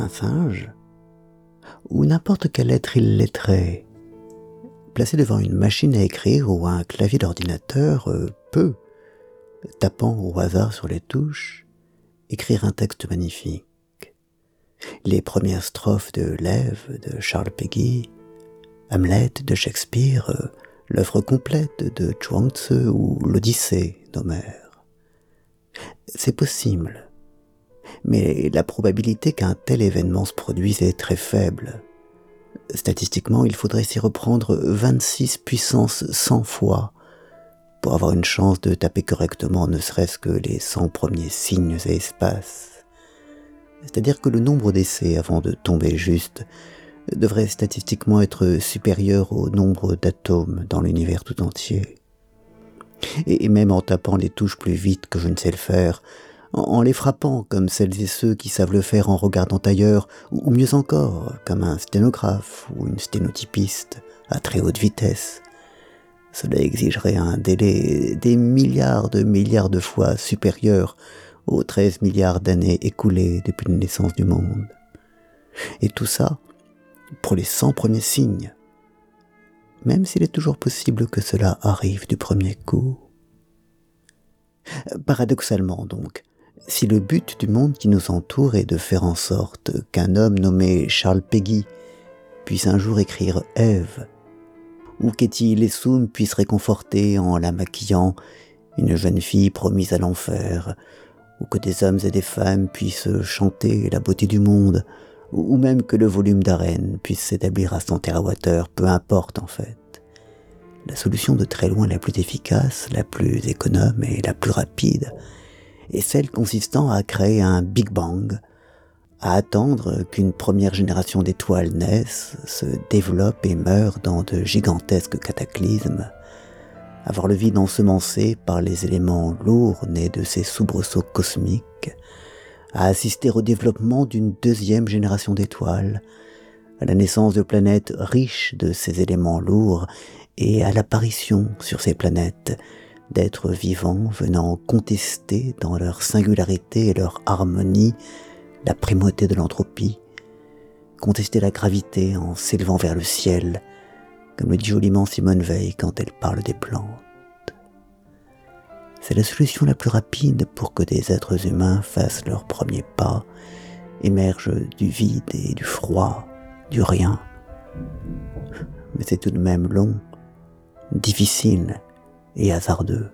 un singe, ou n'importe quel être illettré, placé devant une machine à écrire ou un clavier d'ordinateur, euh, peut, tapant au hasard sur les touches, écrire un texte magnifique. Les premières strophes de L'Ève de Charles Peggy, Hamlet de Shakespeare, euh, l'œuvre complète de Chuang Tzu ou l'Odyssée d'Homère. C'est possible, mais la probabilité qu'un tel événement se produise est très faible. Statistiquement, il faudrait s'y reprendre 26 puissance 100 fois pour avoir une chance de taper correctement ne serait-ce que les 100 premiers signes et espaces. C'est-à-dire que le nombre d'essais avant de tomber juste devrait statistiquement être supérieur au nombre d'atomes dans l'univers tout entier. Et même en tapant les touches plus vite que je ne sais le faire, en les frappant comme celles et ceux qui savent le faire en regardant ailleurs, ou mieux encore, comme un sténographe ou une sténotypiste à très haute vitesse. Cela exigerait un délai des milliards de milliards de fois supérieur aux 13 milliards d'années écoulées depuis la naissance du monde. Et tout ça pour les 100 premiers signes, même s'il est toujours possible que cela arrive du premier coup. Paradoxalement donc, si le but du monde qui nous entoure est de faire en sorte qu'un homme nommé Charles Peggy puisse un jour écrire Ève, ou qu'Etty Lessoum puisse réconforter en la maquillant une jeune fille promise à l'enfer, ou que des hommes et des femmes puissent chanter la beauté du monde, ou même que le volume d'arène puisse s'établir à 100 TWh, peu importe en fait. La solution de très loin la plus efficace, la plus économe et la plus rapide est celle consistant à créer un Big Bang, à attendre qu'une première génération d'étoiles naisse, se développe et meure dans de gigantesques cataclysmes, avoir le vide ensemencé par les éléments lourds nés de ces soubresauts cosmiques, à assister au développement d'une deuxième génération d'étoiles, à la naissance de planètes riches de ces éléments lourds et à l'apparition sur ces planètes d'êtres vivants venant contester dans leur singularité et leur harmonie la primauté de l'entropie, contester la gravité en s'élevant vers le ciel, comme le dit joliment Simone Veil quand elle parle des plantes. C'est la solution la plus rapide pour que des êtres humains fassent leurs premiers pas, émergent du vide et du froid, du rien. Mais c'est tout de même long, difficile et hasardeux.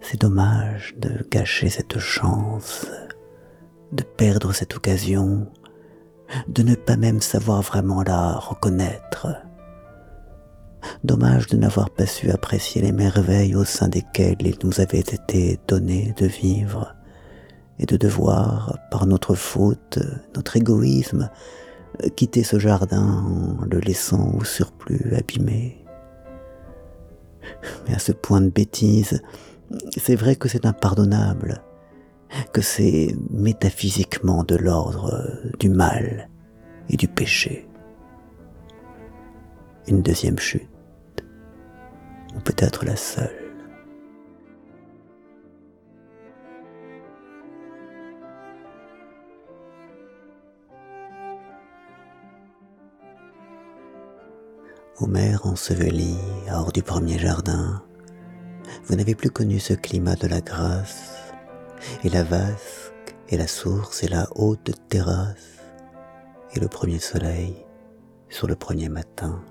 C'est dommage de gâcher cette chance, de perdre cette occasion, de ne pas même savoir vraiment la reconnaître. Dommage de n'avoir pas su apprécier les merveilles au sein desquelles il nous avait été donné de vivre, et de devoir, par notre faute, notre égoïsme, quitter ce jardin le laissant au surplus abîmé. Mais à ce point de bêtise, c'est vrai que c'est impardonnable, que c'est métaphysiquement de l'ordre du mal et du péché. Une deuxième chute ou peut-être la seule. Homère enseveli hors du premier jardin, vous n'avez plus connu ce climat de la grâce, et la vasque, et la source, et la haute terrasse, et le premier soleil sur le premier matin.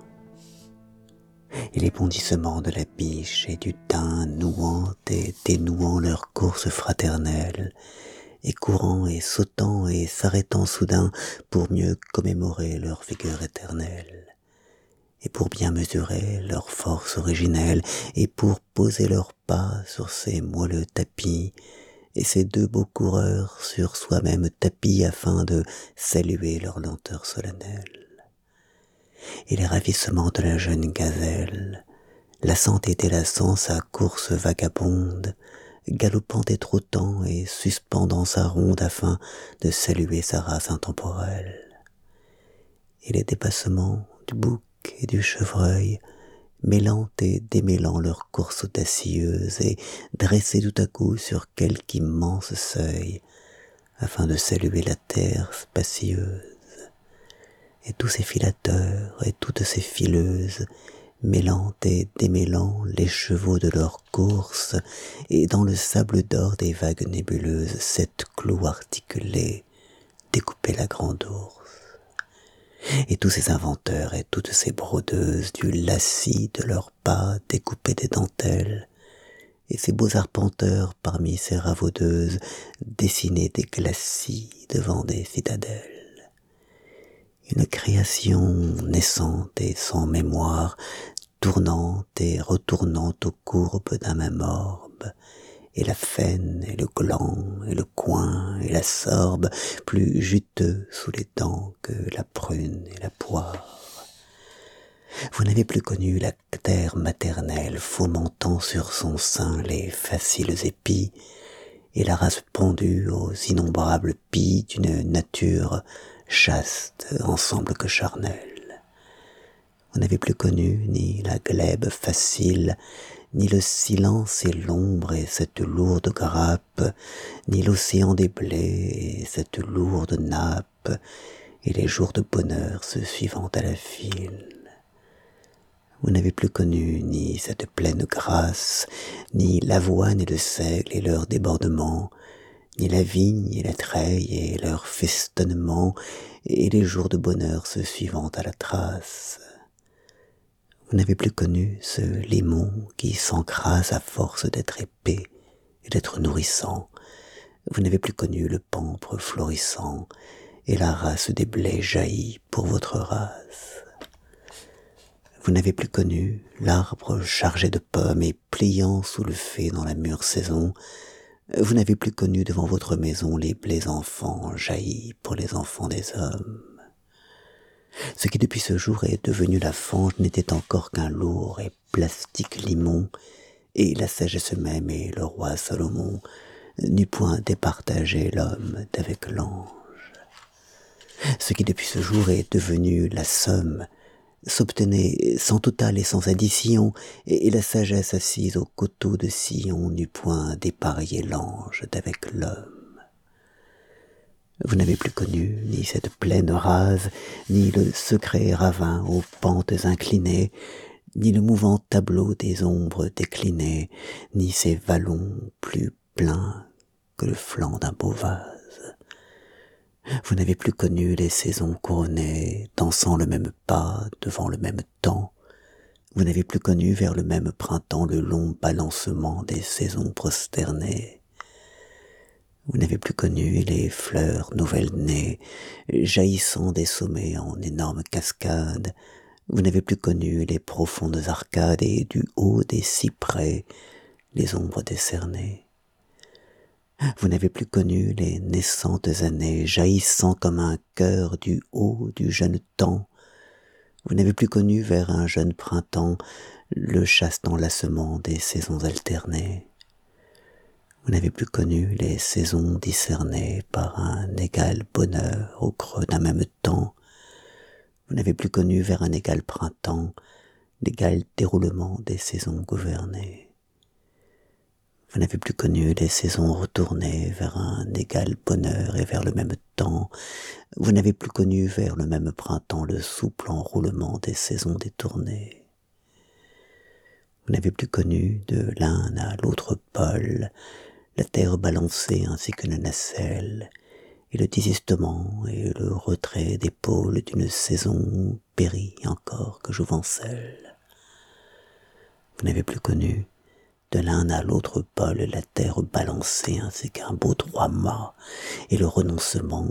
Et les bondissements de la biche et du thym nouant et dénouant leur course fraternelle, et courant et sautant et s'arrêtant soudain pour mieux commémorer leur vigueur éternelle, et pour bien mesurer leur force originelle, et pour poser leurs pas sur ces moelleux tapis, et ces deux beaux coureurs sur soi-même tapis afin de saluer leur lenteur solennelle et les ravissements de la jeune gazelle, lassant et délassant sa course vagabonde, galopant et trottant et suspendant sa ronde afin de saluer sa race intemporelle. Et les dépassements du bouc et du chevreuil, mêlant et démêlant leur course audacieuse et dressés tout à coup sur quelque immense seuil, afin de saluer la terre spacieuse. Et tous ces filateurs et toutes ces fileuses, mêlant et démêlant les chevaux de leur course, et dans le sable d'or des vagues nébuleuses, sept clous articulés découpaient la grande ours. Et tous ces inventeurs et toutes ces brodeuses du lacis de leurs pas découpaient des dentelles, et ces beaux arpenteurs parmi ces ravaudeuses dessinaient des glacis devant des citadelles. Une création naissante et sans mémoire, tournante et retournant aux courbes d'un même orbe, et la faine et le gland et le coin et la sorbe plus juteux sous les dents que la prune et la poire. Vous n'avez plus connu la terre maternelle fomentant sur son sein les faciles épis, et la race pendue aux innombrables pis d'une nature chaste ensemble que charnelle. Vous n'avez plus connu ni la glèbe facile, ni le silence et l'ombre et cette lourde grappe, ni l'océan des blés et cette lourde nappe, et les jours de bonheur se suivant à la file. Vous n'avez plus connu ni cette pleine grâce, ni l'avoine et le seigle et leur débordement, ni la vigne et la treille et leur festonnement, et les jours de bonheur se suivant à la trace. Vous n'avez plus connu ce limon qui s'encrase à force d'être épais et d'être nourrissant. Vous n'avez plus connu le pampre florissant, et la race des blés jaillit pour votre race. Vous n'avez plus connu l'arbre chargé de pommes et pliant sous le fait dans la mûre saison. Vous n'avez plus connu devant votre maison les blés enfants jaillis pour les enfants des hommes. Ce qui depuis ce jour est devenu la fange n'était encore qu'un lourd et plastique limon, et la sagesse même et le roi Salomon n'eût point départagé l'homme d'avec l'ange. Ce qui depuis ce jour est devenu la somme s'obtenait sans total et sans addition, et, la sagesse assise au coteau de Sion n'eût point dépareillé l'ange d'avec l'homme. Vous n'avez plus connu ni cette plaine rase, ni le secret ravin aux pentes inclinées, ni le mouvant tableau des ombres déclinées, ni ces vallons plus pleins que le flanc d'un beau vase. Vous n'avez plus connu les saisons couronnées, dansant le même pas devant le même temps. Vous n'avez plus connu vers le même printemps le long balancement des saisons prosternées. Vous n'avez plus connu les fleurs nouvelles nées, jaillissant des sommets en énormes cascades. Vous n'avez plus connu les profondes arcades et du haut des cyprès les ombres décernées. Vous n'avez plus connu les naissantes années jaillissant comme un cœur du haut du jeune temps. Vous n'avez plus connu vers un jeune printemps le chaste enlacement des saisons alternées. Vous n'avez plus connu les saisons discernées par un égal bonheur au creux d'un même temps. Vous n'avez plus connu vers un égal printemps l'égal déroulement des saisons gouvernées. Vous n'avez plus connu les saisons retournées vers un égal bonheur et vers le même temps. Vous n'avez plus connu vers le même printemps le souple enroulement des saisons détournées. Vous n'avez plus connu de l'un à l'autre pôle la terre balancée ainsi qu'une nacelle, et le désistement et le retrait des d'une saison périe encore que jouvencelle. Vous n'avez plus connu de l'un à l'autre pôle la terre balancée ainsi qu'un beau droit-mât, et le renoncement,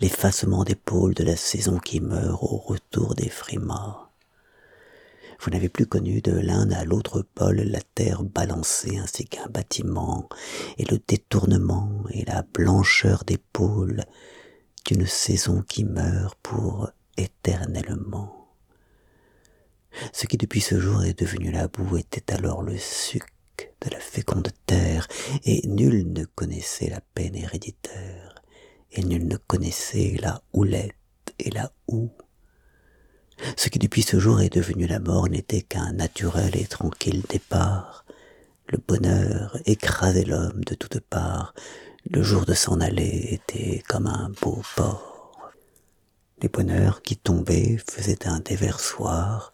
l'effacement des de la saison qui meurt au retour des frimas. Vous n'avez plus connu de l'un à l'autre pôle la terre balancée ainsi qu'un bâtiment, et le détournement et la blancheur des pôles d'une saison qui meurt pour éternellement. Ce qui depuis ce jour est devenu la boue était alors le suc de la féconde terre, et nul ne connaissait la peine héréditaire, et nul ne connaissait la houlette et la houe. Ce qui depuis ce jour est devenu la mort n'était qu'un naturel et tranquille départ. Le bonheur écrasait l'homme de toutes parts, Le jour de s'en aller était comme un beau port. Les bonheurs qui tombaient faisaient un déversoir,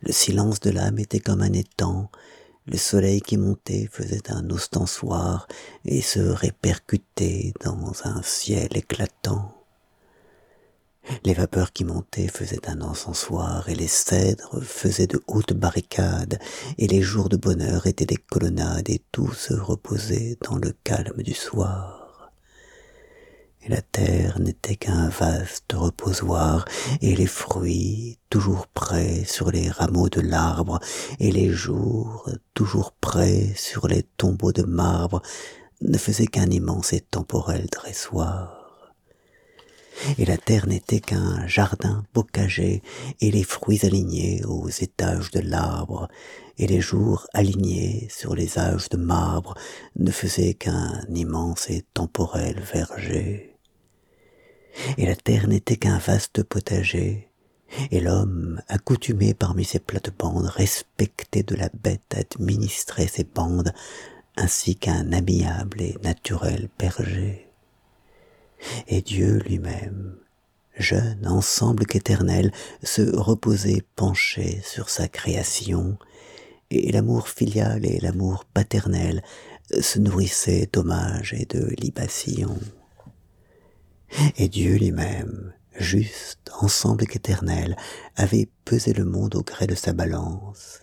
le silence de l'âme était comme un étang, le soleil qui montait faisait un ostensoir et se répercutait dans un ciel éclatant. Les vapeurs qui montaient faisaient un encensoir, et les cèdres faisaient de hautes barricades, et les jours de bonheur étaient des colonnades, et tout se reposait dans le calme du soir. Et la terre n'était qu'un vaste reposoir, et les fruits toujours prêts sur les rameaux de l'arbre, et les jours toujours prêts sur les tombeaux de marbre, ne faisaient qu'un immense et temporel dressoir et la terre n'était qu'un jardin bocager, et les fruits alignés aux étages de l'arbre, et les jours alignés sur les âges de marbre ne faisaient qu'un immense et temporel verger. Et la terre n'était qu'un vaste potager, et l'homme, accoutumé parmi ses plates-bandes, respecté de la bête, administrait ses bandes, ainsi qu'un amiable et naturel berger et Dieu lui-même, jeune ensemble qu'éternel, se reposait penché sur sa création, et l'amour filial et l'amour paternel se nourrissaient d'hommages et de libations. Et Dieu lui-même, juste, ensemble qu'éternel, avait pesé le monde au gré de sa balance,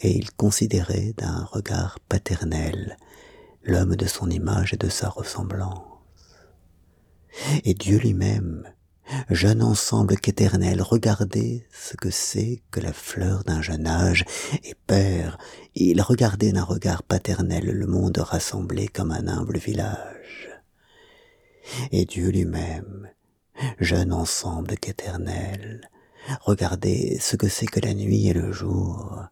et il considérait d'un regard paternel l'homme de son image et de sa ressemblance et Dieu lui-même, jeune ensemble qu'éternel, regardez ce que c'est que la fleur d'un jeune âge, et père, il regardait d'un regard paternel le monde rassemblé comme un humble village. Et Dieu lui-même, jeune ensemble qu'éternel, regardez ce que c'est que la nuit et le jour,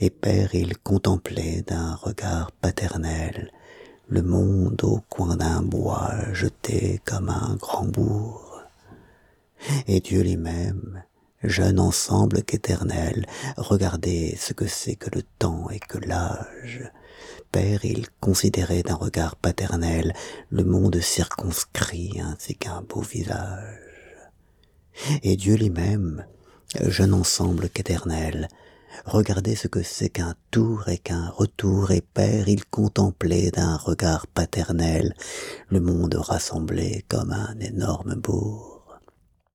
et père, il contemplait d'un regard paternel le monde au coin d'un bois jeté comme un grand bourg. Et Dieu lui-même, jeune ensemble qu'éternel, regardez ce que c'est que le temps et que l'âge. Père, il considérait d'un regard paternel le monde circonscrit ainsi qu'un beau visage. Et Dieu lui-même, jeune ensemble qu'éternel, Regardez ce que c'est qu'un tour et qu'un retour, et père, il contemplait d'un regard paternel le monde rassemblé comme un énorme bourg.